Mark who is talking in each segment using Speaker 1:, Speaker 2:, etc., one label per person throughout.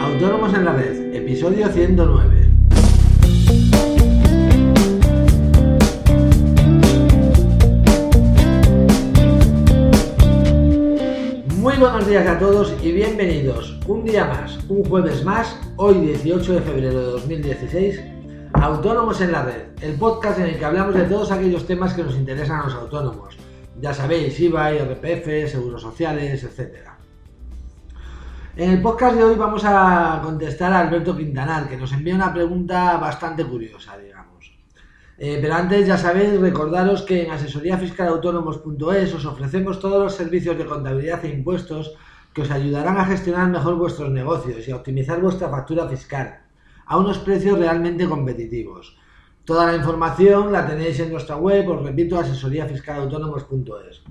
Speaker 1: Autónomos en la Red, episodio 109. Muy buenos días a todos y bienvenidos un día más, un jueves más, hoy 18 de febrero de 2016, Autónomos en la Red, el podcast en el que hablamos de todos aquellos temas que nos interesan a los autónomos. Ya sabéis, IVA, IRPF, seguros sociales, etc. En el podcast de hoy vamos a contestar a Alberto Quintanar, que nos envía una pregunta bastante curiosa, digamos. Eh, pero antes, ya sabéis, recordaros que en asesoríafiscalautónomos.es os ofrecemos todos los servicios de contabilidad e impuestos que os ayudarán a gestionar mejor vuestros negocios y a optimizar vuestra factura fiscal a unos precios realmente competitivos. Toda la información la tenéis en nuestra web, os repito, asesoríafiscalautónomos.es.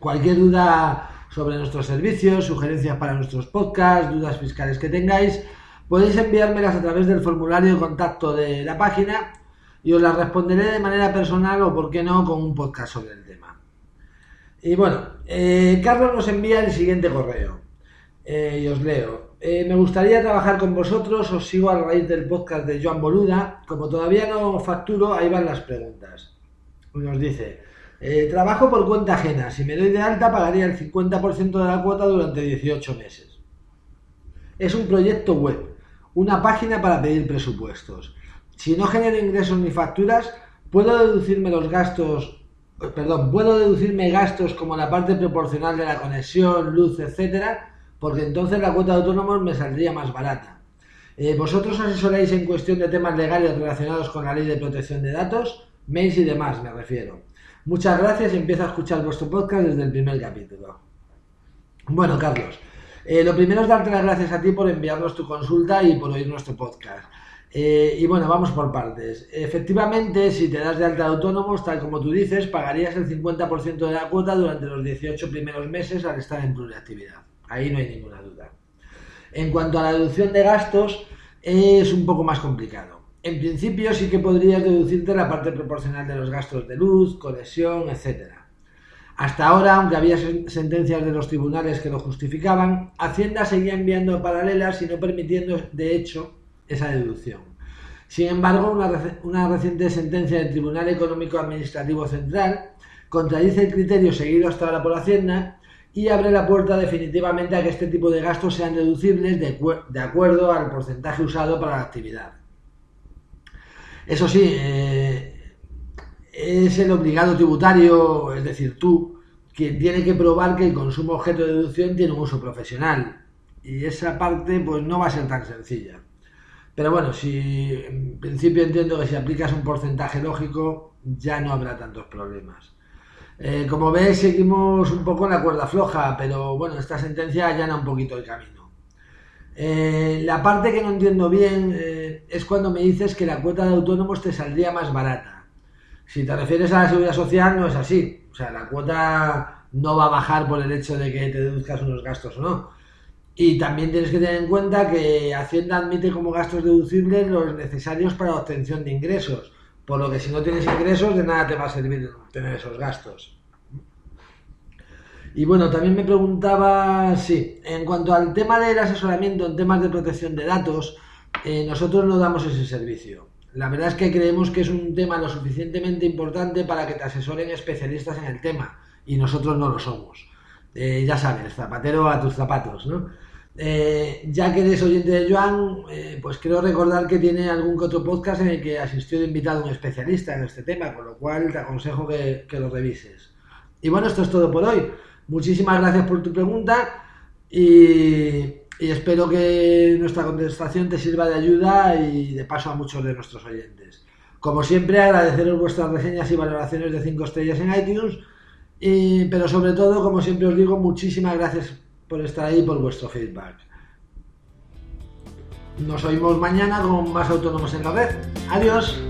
Speaker 1: Cualquier duda sobre nuestros servicios, sugerencias para nuestros podcasts, dudas fiscales que tengáis, podéis enviármelas a través del formulario de contacto de la página y os las responderé de manera personal o, por qué no, con un podcast sobre el tema. Y bueno, eh, Carlos nos envía el siguiente correo eh, y os leo. Eh, me gustaría trabajar con vosotros, os sigo a raíz del podcast de Joan Boluda. Como todavía no facturo, ahí van las preguntas. Nos dice, eh, trabajo por cuenta ajena. Si me doy de alta, pagaría el 50% de la cuota durante 18 meses. Es un proyecto web, una página para pedir presupuestos. Si no genero ingresos ni facturas, puedo deducirme los gastos, perdón, puedo deducirme gastos como la parte proporcional de la conexión, luz, etcétera, porque entonces la cuota de autónomos me saldría más barata. Eh, ¿Vosotros asesoráis en cuestión de temas legales relacionados con la ley de protección de datos? Mails y demás, me refiero. Muchas gracias y empiezo a escuchar vuestro podcast desde el primer capítulo. Bueno, Carlos, eh, lo primero es darte las gracias a ti por enviarnos tu consulta y por oír nuestro podcast. Eh, y bueno, vamos por partes. Efectivamente, si te das de alta de autónomos, tal como tú dices, pagarías el 50% de la cuota durante los 18 primeros meses al estar en pluriactividad. Ahí no hay ninguna duda. En cuanto a la deducción de gastos, es un poco más complicado. En principio sí que podrías deducirte la parte proporcional de los gastos de luz, conexión, etc. Hasta ahora, aunque había sentencias de los tribunales que lo justificaban, Hacienda seguía enviando paralelas y no permitiendo, de hecho, esa deducción. Sin embargo, una, una reciente sentencia del Tribunal Económico Administrativo Central contradice el criterio seguido hasta ahora por Hacienda y abre la puerta definitivamente a que este tipo de gastos sean deducibles de, de acuerdo al porcentaje usado para la actividad. Eso sí, eh, es el obligado tributario, es decir, tú, quien tiene que probar que el consumo objeto de deducción tiene un uso profesional. Y esa parte pues no va a ser tan sencilla. Pero bueno, si en principio entiendo que si aplicas un porcentaje lógico ya no habrá tantos problemas. Eh, como ves, seguimos un poco en la cuerda floja, pero bueno, esta sentencia allana un poquito el camino. Eh, la parte que no entiendo bien es cuando me dices que la cuota de autónomos te saldría más barata. Si te refieres a la seguridad social, no es así. O sea, la cuota no va a bajar por el hecho de que te deduzcas unos gastos o no. Y también tienes que tener en cuenta que Hacienda admite como gastos deducibles los necesarios para la obtención de ingresos. Por lo que si no tienes ingresos, de nada te va a servir tener esos gastos. Y bueno, también me preguntaba, sí, en cuanto al tema del asesoramiento en temas de protección de datos, eh, nosotros no damos ese servicio. La verdad es que creemos que es un tema lo suficientemente importante para que te asesoren especialistas en el tema y nosotros no lo somos. Eh, ya sabes, zapatero a tus zapatos, ¿no? Eh, ya que eres oyente de Joan, pues quiero recordar que tiene algún que otro podcast en el que asistió de invitado un especialista en este tema, con lo cual te aconsejo que lo revises. Y bueno, esto es todo por hoy. Muchísimas gracias por tu pregunta y, espero que nuestra contestación te sirva de ayuda y de paso a muchos de nuestros oyentes. Como siempre, agradeceros vuestras reseñas y valoraciones de 5 estrellas en iTunes, pero sobre todo, como siempre os digo, muchísimas gracias por estar ahí y por vuestro feedback. Nos oímos mañana con más autónomos en la red. Adiós.